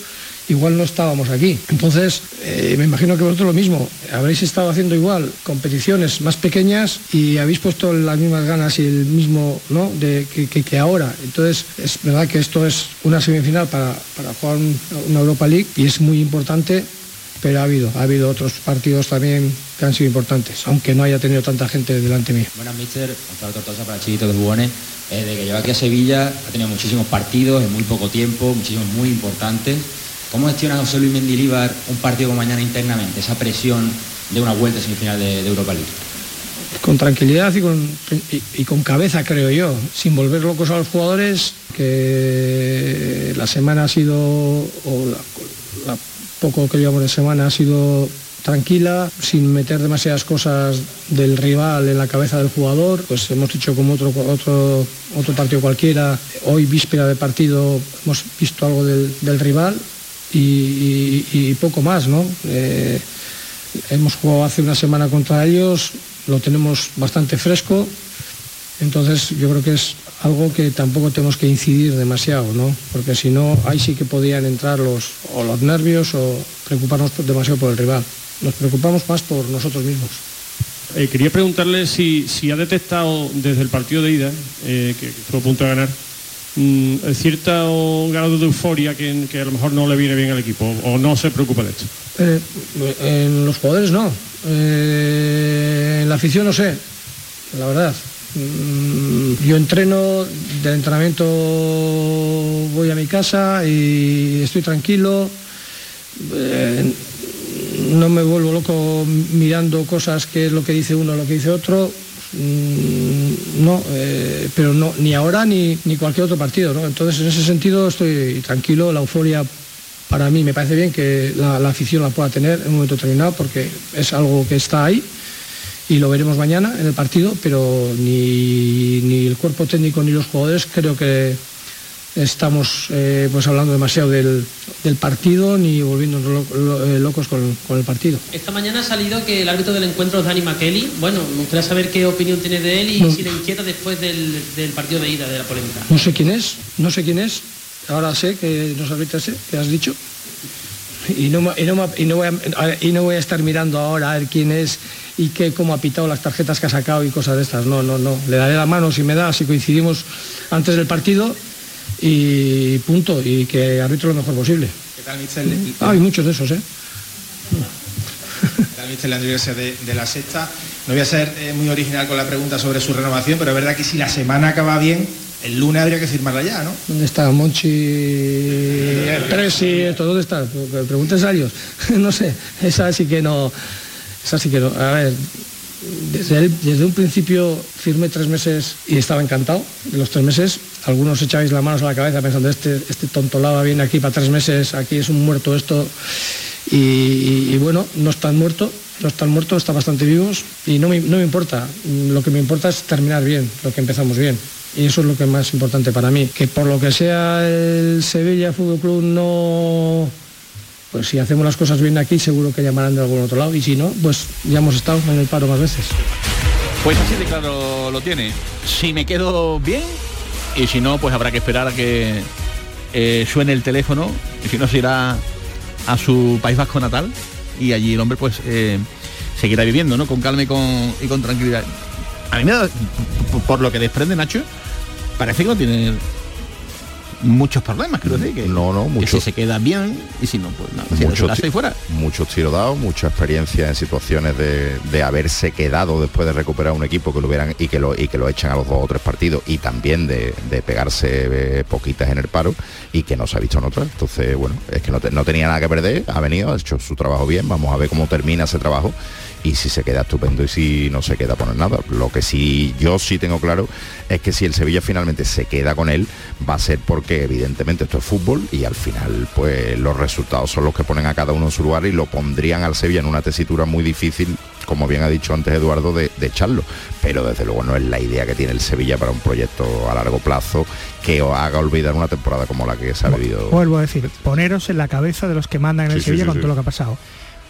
igual no estábamos aquí. Entonces, eh, me imagino que vosotros lo mismo, habréis estado haciendo igual competiciones más pequeñas y habéis puesto las mismas ganas y el mismo, ¿no?, de, que, ahora. Entonces, es verdad que esto es una semifinal para, jugar una Europa League y es muy importante pero ha habido, ha habido otros partidos también que han sido importantes, aunque no haya tenido tanta gente delante mío. Buenas, mister. Gonzalo Tortosa para Chiquito de Jugones. Eh, de que lleva aquí a Sevilla ha tenido muchísimos partidos en muy poco tiempo, muchísimos muy importantes. ¿Cómo gestiona José Luis Mendilibar un partido como mañana internamente, esa presión de una vuelta semifinal de, Europa League? Con tranquilidad y con, cabeza, creo yo, sin volver locos a los jugadores, que la semana ha sido, o la, poco que llevamos de semana ha sido tranquila, sin meter demasiadas cosas del rival en la cabeza del jugador, pues hemos dicho como otro, otro, otro partido cualquiera, hoy víspera de partido hemos visto algo del rival, y, poco más, ¿no? Eh, hemos jugado hace una semana contra ellos, lo tenemos bastante fresco, entonces yo creo que es algo que tampoco tenemos que incidir demasiado, ¿no? Porque si no, ahí sí que podían entrar los, o los nervios o preocuparnos demasiado por el rival. Nos preocupamos más por nosotros mismos. Eh, quería preguntarle si, ha detectado desde el partido de ida, eh, que fue a punto de ganar, Mm, cierto grado de euforia que, a lo mejor no le viene bien al equipo o no se preocupa de esto? Eh, en los jugadores no. En la afición no sé, la verdad. Mm, yo entreno, del entrenamiento voy a mi casa y estoy tranquilo. Eh, no me vuelvo loco mirando cosas que es lo que dice uno, lo que dice otro Mm, no, eh, pero no, ni ahora ni, ni cualquier otro partido, ¿no? Entonces, en ese sentido estoy tranquilo, la euforia para mí me parece bien que la, afición la pueda tener en un momento determinado porque es algo que está ahí y lo veremos mañana en el partido, pero ni, ni el cuerpo técnico ni los jugadores creo que estamos eh, pues hablando demasiado del, partido ni volviéndonos eh, locos con, el partido. Esta mañana ha salido que el árbitro del encuentro es Dani McKelly. Bueno, me gustaría saber qué opinión tiene de él y si le inquieta después del, partido de ida, de la polémica. No sé quién es, no sé quién es. Ahora sé que nos arbitra ese, que has dicho. Y no, y, no, y, no voy a, y no voy a estar mirando ahora a ver quién es y qué, cómo ha pitado las tarjetas que ha sacado y cosas de estas. No, no, no. Le daré la mano si me da, si coincidimos antes del partido y punto, y que arbitre lo mejor posible. ¿Qué tal, Michel? Ah, hay muchos de esos, ¿eh? ¿Qué tal, Michel de, de la sexta? No voy a ser eh, muy original con la pregunta sobre su renovación, pero es verdad que si la semana acaba bien, el lunes habría que firmarla ya, ¿no? ¿Dónde está Monchi, Presi, esto? ¿Dónde está? Preguntes a ellos. no sé, esa sí que no... Esa sí que no. A ver, desde, un principio firmé tres meses y estaba encantado de los tres meses. Algunos echabais las manos a la cabeza pensando, este, este tonto lava viene aquí para tres meses, aquí es un muerto esto. Y, bueno, no están muertos, no están muertos, están bastante vivos y no me, no me importa. Lo que me importa es terminar bien, lo que empezamos bien. Y eso es lo que es más importante para mí. Que por lo que sea el Sevilla Fútbol Club no pues si hacemos las cosas bien aquí seguro que llamarán de algún otro lado y si no, pues ya hemos estado en el paro más veces. Pues así de claro lo tiene. Si me quedo bien y si no, pues habrá que esperar a que eh, suene el teléfono y si no se irá a su País Vasco natal y allí el hombre pues eh, seguirá viviendo, ¿no? Con calma con, y con tranquilidad. A mí me da, por lo que desprende Nacho, parece que no tiene muchos problemas, creo. Que, no, no, mucho. si se queda bien y si no, pues nada, muchos fuera. Muchos tiros dados, mucha experiencia en situaciones de, haberse quedado después de recuperar un equipo que lo hubieran y que lo, y que lo echan a los dos o tres partidos y también de, pegarse eh, poquitas en el paro y que no se ha visto en otra. Entonces, bueno, es que no, no tenía nada que perder, ha venido, ha hecho su trabajo bien, vamos a ver cómo termina ese trabajo y si se queda estupendo y si no se queda poner nada. Lo que sí yo sí tengo claro es que si el Sevilla finalmente se queda con él va a ser porque evidentemente esto es fútbol y al final pues los resultados son los que ponen a cada uno en su lugar y lo pondrían al Sevilla en una tesitura muy difícil como bien ha dicho antes Eduardo, de, echarlo. Pero desde luego no es la idea que tiene el Sevilla para un proyecto a largo plazo que os haga olvidar una temporada como la que se ha vivido. Vuelvo a decir, poneros en la cabeza de los que mandan en el Sevilla con todo lo que ha pasado.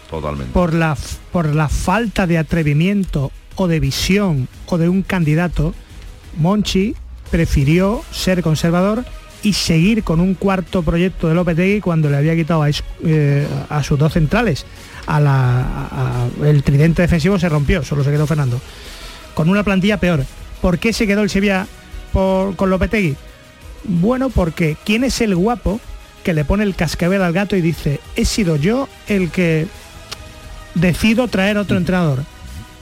Totalmente. Por la, por la falta de atrevimiento o de visión o de un candidato, Monchi prefirió ser conservador y seguir con un cuarto proyecto de Lopetegui cuando le había quitado a, eh, sus dos centrales. A la, el tridente defensivo se rompió, solo se quedó Fernando. Con una plantilla peor. ¿Por qué se quedó el Sevilla con Lopetegui? Bueno, porque ¿quién es el guapo que le pone el cascabel al gato y dice, he sido yo el que decido traer otro entrenador.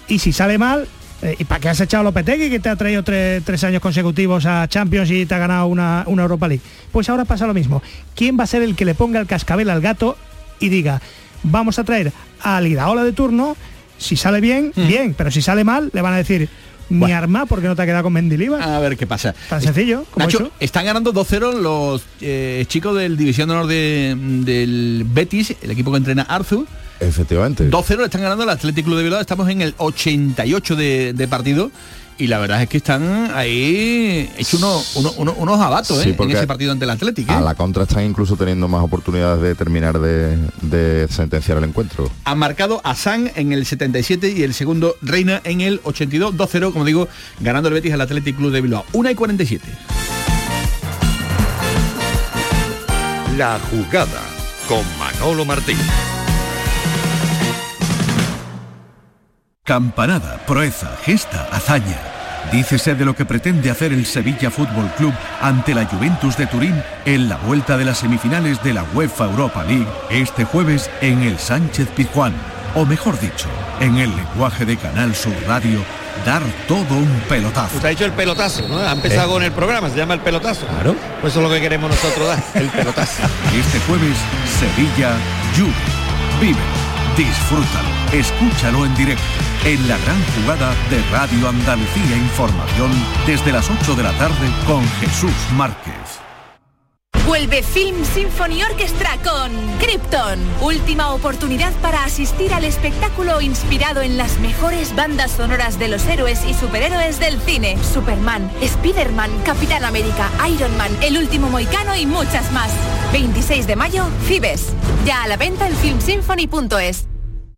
Y si sale mal, eh, ¿y para qué has echado a Lopetegui que te ha traído tres, años consecutivos a Champions y te ha ganado una, Europa League? Pues ahora pasa lo mismo. ¿Quién va a ser el que le ponga el cascabel al gato y diga, vamos a traer al Idaola de turno, si sale bien, mm. bien, pero si sale mal, le van a decir, mi arma porque no te ha quedado con Mendilibar. A ver qué pasa. Tan sencillo. Nacho, están ganando 2-0 los eh, chicos del División de Honor del Betis, el equipo que entrena Arthur Efectivamente. 2-0 están ganando el Athletic Club de Bilbao, estamos en el 88 de, partido y la verdad es que están ahí hecho unos abatos ¿eh? en ese partido ante el Atlético. A ¿eh? la contra están incluso teniendo más oportunidades de terminar de, sentenciar el encuentro. Han marcado a San en el 77 y el segundo Reina en el 82, 2-0, como digo, ganando el Betis al Athletic Club de Bilbao. 1 y 47. La jugada con Manolo Martín. Campanada, proeza, gesta, hazaña. Dícese de lo que pretende hacer el Sevilla Fútbol Club ante la Juventus de Turín en la vuelta de las semifinales de la UEFA Europa League este jueves en el Sánchez Pizjuán. O mejor dicho, en el lenguaje de Canal Sur Radio, dar todo un pelotazo. Usted ha dicho el pelotazo, ¿no? Ha empezado con el programa, se llama el pelotazo. Claro. Pues eso es lo que queremos nosotros dar, el pelotazo. este jueves, Sevilla, Juve. Vive, disfrútalo, escúchalo en directo en la gran jugada de Radio Andalucía Información desde las 8 de la tarde con Jesús Márquez. Vuelve Film Symphony Orchestra con Krypton. Última oportunidad para asistir al espectáculo inspirado en las mejores bandas sonoras de los héroes y superhéroes del cine. Superman, Spider-Man, Capitán América, Iron Man, El Último Moicano y muchas más. 26 de mayo, Fibes. Ya a la venta en filmsymphony.es.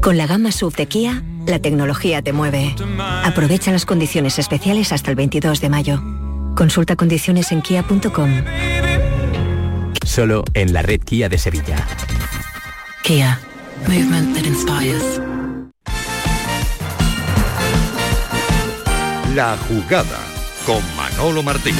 Con la gama SUV de Kia, la tecnología te mueve. Aprovecha las condiciones especiales hasta el 22 de mayo. Consulta condiciones en kia.com. Solo en la red Kia de Sevilla. Kia. Movement that inspires. La jugada con Manolo Martín.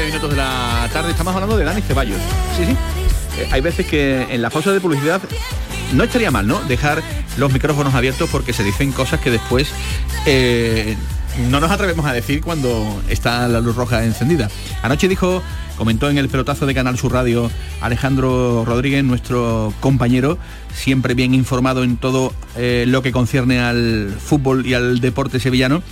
9 minutos de la tarde. Estamos hablando de Dani Ceballos. Sí, sí. Eh, hay veces que en la pausa de publicidad no estaría mal, ¿no? Dejar los micrófonos abiertos porque se dicen cosas que después eh, no nos atrevemos a decir cuando está la luz roja encendida. Anoche dijo, comentó en el pelotazo de Canal Sur Radio Alejandro Rodríguez, nuestro compañero, siempre bien informado en todo eh, lo que concierne al fútbol y al deporte sevillano,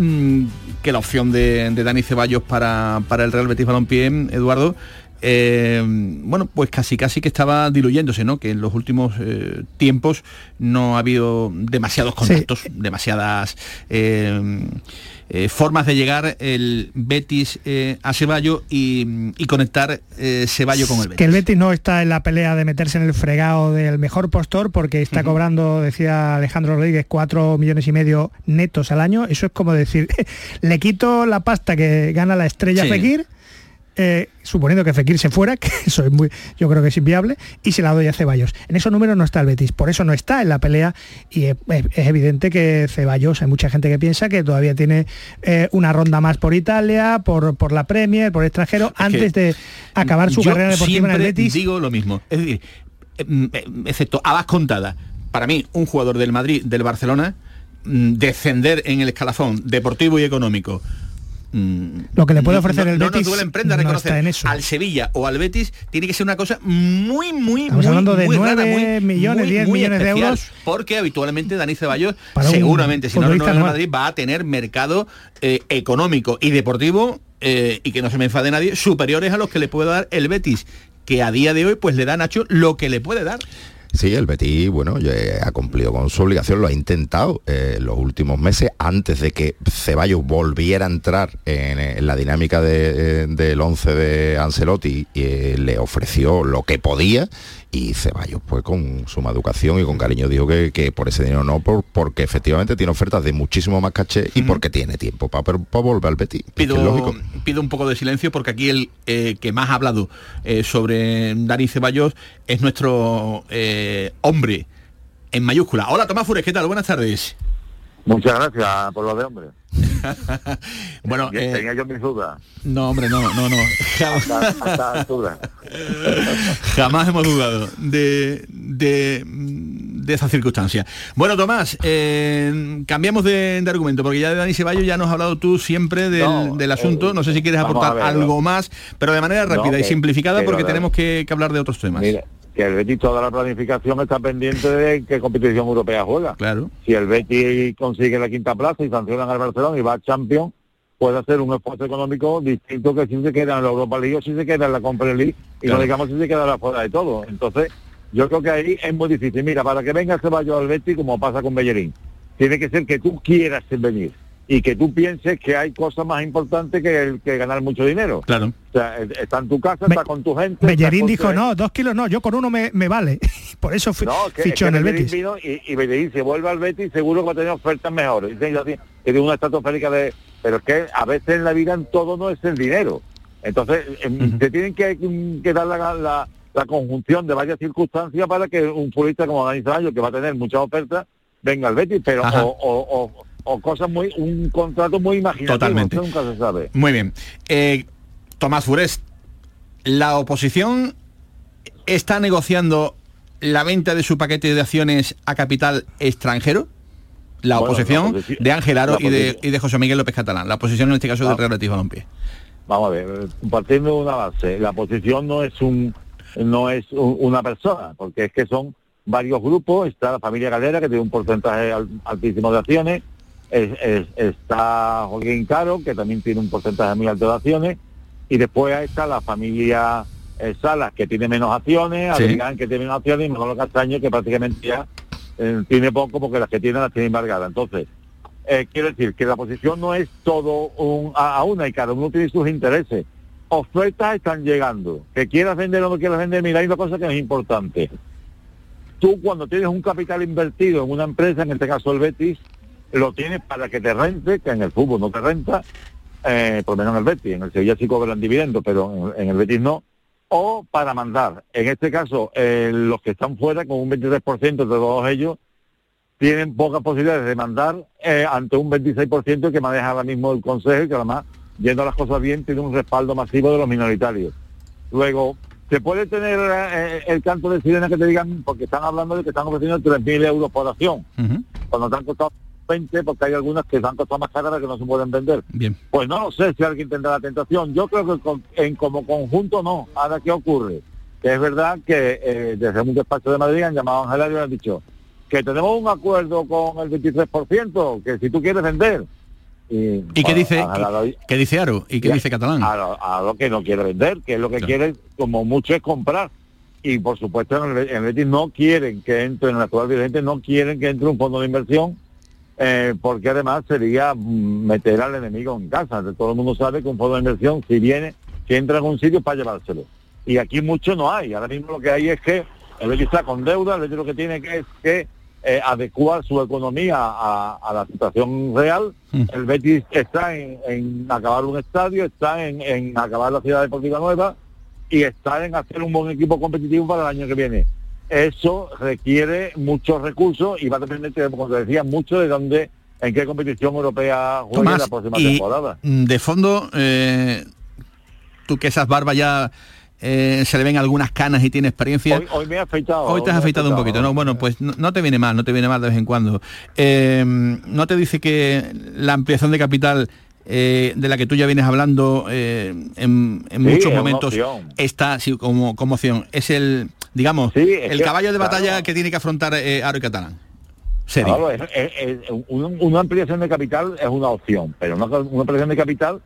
mm, que la opción de, Dani Ceballos para, para el Real Betis Balompié, Eduardo, eh, bueno, pues casi casi que estaba diluyéndose, ¿no? Que en los últimos eh, tiempos no ha habido demasiados contactos, demasiadas eh, formas de llegar el Betis a Ceballo y, conectar Ceballo con el Betis. Que el Betis no está en la pelea de meterse en el fregado del mejor postor porque está cobrando, decía Alejandro Rodríguez, cuatro millones y medio netos al año. Eso es como decir, le quito la pasta que gana la estrella Fekir eh, suponiendo que Fekir se fuera, que eso es muy, yo creo que es inviable, y se la doy a Ceballos. En esos números no está el Betis, por eso no está en la pelea y es, evidente que Ceballos, hay mucha gente que piensa que todavía tiene eh, una ronda más por Italia, por, por la Premier, por extranjero, antes de acabar su carrera deportiva en el Betis. digo lo mismo, es decir, mm, eh, excepto a contada, para mí un jugador del Madrid, del Barcelona, mm, descender en el escalafón deportivo y económico. Lo que le puede ofrecer el Betis no, no reconocer en eso. al Sevilla o al Betis tiene que ser una cosa muy muy Estamos hablando de 9 millones 10 millones de euros porque habitualmente Dani Ceballos seguramente si no renueva en Madrid va a tener mercado eh, económico y deportivo eh, y que no se me enfade nadie superiores a los que le puede dar el Betis que a día de hoy pues le da Nacho lo que le puede dar Sí, el Betis, bueno, ha cumplido con su obligación, lo ha intentado eh, en los últimos meses, antes de que Ceballos volviera a entrar en, la dinámica del 11 de Ancelotti, y, eh, le ofreció lo que podía y Ceballos pues con suma educación y con cariño dijo que, por ese dinero no, por, porque efectivamente tiene ofertas de muchísimo más caché y porque tiene tiempo para volver al Betis. Pido, pido un poco de silencio porque aquí el eh, que más ha hablado eh, sobre Dani Ceballos es nuestro eh, hombre en mayúscula. Hola Tomás Fures, ¿qué tal? Buenas tardes. Muchas gracias por lo de hombre. bueno, eh, tenía yo mis dudas. No, hombre, no, no, no. Jamás, Jamás hemos dudado de, de, esa circunstancia. Bueno, Tomás, eh, cambiamos de, argumento, porque ya de Dani Ceballos ya nos has hablado tú siempre del, asunto. no sé si quieres aportar algo más, pero de manera rápida y simplificada, porque tenemos que, hablar de otros temas que el Betis toda la planificación está pendiente de qué competición europea juega. Claro. Si el Betis consigue la quinta plaza y sancionan al Barcelona y va a Champions, puede hacer un esfuerzo económico distinto que si se queda en la Europa League o si se queda en la Conference League y no digamos si se queda fuera de todo. Entonces, yo creo que ahí es muy difícil. Mira, para que venga Ceballos al Betis, como pasa con Bellerín, tiene que ser que tú quieras venir y que tú pienses que hay cosas más importantes que, el, que ganar mucho dinero. Claro. O sea, está en tu casa, está con tu gente. Bellerín dijo, no, dos kilos no, yo con uno me, vale. Por eso fichó en el Betis. Vino y, y Bellerín se vuelve al Betis seguro que va a tener ofertas mejores. Dice que tiene una estratosférica de... Pero es que a veces en la vida en todo no es el dinero. Entonces, em, te tienen que, dar la, conjunción de varias circunstancias para que un futbolista como Dani Zayo, que va a tener muchas ofertas, venga al Betis, pero o o cosas muy, un contrato muy imaginativo. Totalmente. nunca se sabe. Muy bien. Eh, Tomás Furest, la oposición está negociando la venta de su paquete de acciones a capital extranjero. La oposición, de Ángel Aro y de, y de, José Miguel López Catalán. La oposición en este caso del Real Betis Balompié. Vamos a ver, partiendo de una base, la oposición no es un no es una persona, porque es que son varios grupos, está la familia Galera que tiene un porcentaje altísimo de acciones, está Joaquín Caro, que también tiene un porcentaje muy alto de acciones, y después está la familia eh, Salas, que tiene menos acciones, sí. que tiene menos acciones, y Manolo Castaño, que prácticamente ya eh, tiene poco porque las que tiene las tiene embargadas. Entonces, eh, quiero decir que la posición no es todo un, a, una y cada uno tiene sus intereses. Ofertas están llegando. Que quieras vender o no quieras vender, mira, hay una cosa que es importante. Tú cuando tienes un capital invertido en una empresa, en este caso el Betis, lo tienes para que te rente, que en el fútbol no te renta, eh, por lo menos en el Betis, en el Sevilla sí cobran dividendos, pero en, el Betis no, o para mandar. En este caso, eh, los que están fuera, con un 23% de todos ellos, tienen pocas posibilidades de mandar eh, ante un 26% que maneja ahora mismo el Consejo y que además yendo las cosas bien, tiene un respaldo masivo de los minoritarios. Luego, se puede tener eh, el canto de sirena que te digan, porque están hablando de que están ofreciendo 3.000 euros por acción, cuando te han costado 20, porque hay algunas que se han costado más caras que no se pueden vender. Bien. Pues no lo sé si alguien tendrá la tentación. Yo creo que en como conjunto no. Ahora, ¿qué ocurre? Que es verdad que eh, desde un despacho de Madrid han llamado a Angelario y han dicho que tenemos un acuerdo con el 23%, que si tú quieres vender, y, qué dice qué, dice Aro? ¿Y qué dice Catalán? A lo, que no quiere vender, que es lo que quiere, como mucho, es comprar. Y por supuesto en el, Betis no quieren que entre, en el actual dirigente no quieren que entre un fondo de inversión, eh, porque además sería meter al enemigo en casa. Todo el mundo sabe que un fondo de inversión, si viene, si entra en un sitio para llevárselo. Y aquí mucho no hay. Ahora mismo lo que hay es que el Betis está con deuda, el Betis lo que tiene que es que eh, adecuar su economía a, la situación real. Mm. El Betis está en, acabar un estadio, está en, acabar la ciudad deportiva nueva y está en hacer un buen equipo competitivo para el año que viene. Eso requiere muchos recursos y va a depender, como te decía, mucho de dónde, en qué competición europea juegue la próxima temporada. De fondo, eh, tú que esas barbas ya eh, se le ven algunas canas y tiene experiencia. Hoy, me ha afeitado. Hoy te has afeitado, un poquito, ¿no? Bueno, pues no, te viene mal, no te viene mal de vez en cuando. Eh, ¿No te dice que la ampliación de capital eh, de la que tú ya vienes hablando en, muchos momentos está como, como opción? Es el, digamos, el caballo de batalla que tiene que afrontar Aro y Catalán. una ampliación de capital es una opción, pero una ampliación de capital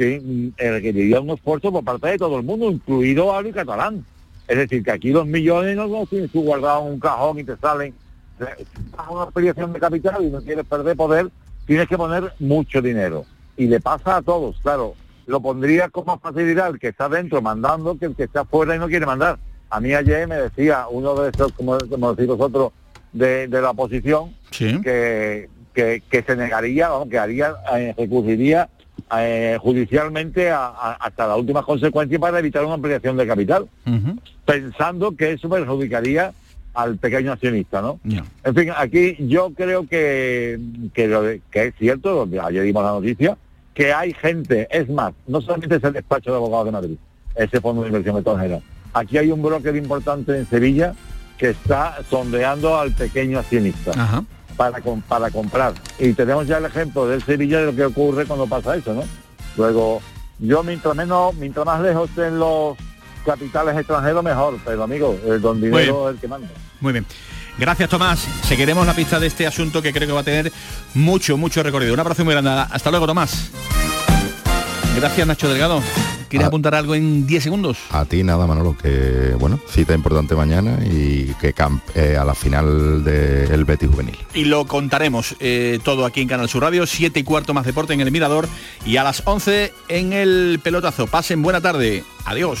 que requeriría un esfuerzo por parte de todo el mundo, incluido y Catalán. Es decir, que aquí los millones no los tienes tú guardado en un cajón y te salen. Una explicación de capital y no quieres perder poder, tienes que poner mucho dinero. Y le pasa a todos, claro. Lo pondría con más facilidad el que está dentro mandando que el que está afuera y no quiere mandar. A mí ayer me decía uno de esos, como, como decís vosotros, de, de la oposición, que, que, se negaría, que haría, eh, recurriría eh, judicialmente hasta la última consecuencia para evitar una ampliación de capital, pensando que eso perjudicaría al pequeño accionista, ¿no? En fin, aquí yo creo que, que, es cierto, ayer dimos la noticia, que hay gente, es más, no solamente es el despacho de abogados de Madrid, ese fondo de inversión extranjera, aquí hay un broker importante en Sevilla que está sondeando al pequeño accionista para, para comprar. Y tenemos ya el ejemplo del Sevilla de lo que ocurre cuando pasa eso, ¿no? Luego, yo mientras menos, mientras más lejos estén los capitales extranjeros, mejor, pero amigo, el don dinero es el que manda. Muy bien. Gracias Tomás. Seguiremos la pista de este asunto que creo que va a tener mucho, mucho recorrido. Un abrazo muy grande. Hasta luego, Tomás. Gracias, Nacho Delgado. ¿Quieres apuntar algo en 10 segundos? A ti nada, Manolo, que bueno, cita importante mañana y que eh, a la final del Betis Juvenil. Y lo contaremos eh, todo aquí en Canal Sur Radio, 7 y cuarto más deporte en el Mirador y a las 11 en el pelotazo. Pasen buena tarde. Adiós.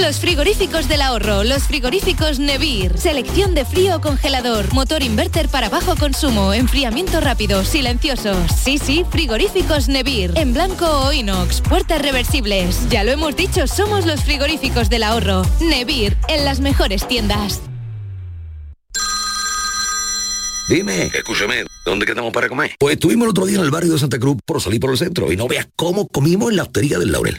los frigoríficos del ahorro, los frigoríficos Nevir. Selección de frío o congelador, motor inverter para bajo consumo, enfriamiento rápido, silenciosos. Sí, sí, frigoríficos Nevir. En blanco o inox, puertas reversibles. Ya lo hemos dicho, somos los frigoríficos del ahorro. Nevir, en las mejores tiendas. Dime, escúchame, ¿dónde quedamos para comer? Pues estuvimos el otro día en el barrio de Santa Cruz por salir por el centro y no veas cómo comimos en la hostería del Laurel.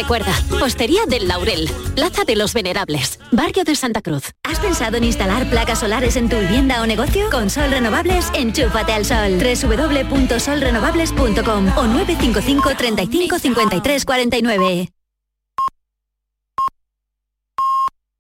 Recuerda, Postería del Laurel, Plaza de los Venerables, Barrio de Santa Cruz. ¿Has pensado en instalar placas solares en tu vivienda o negocio? Con Sol Renovables, enchúfate al sol. www.solrenovables.com o 955 35 53 49.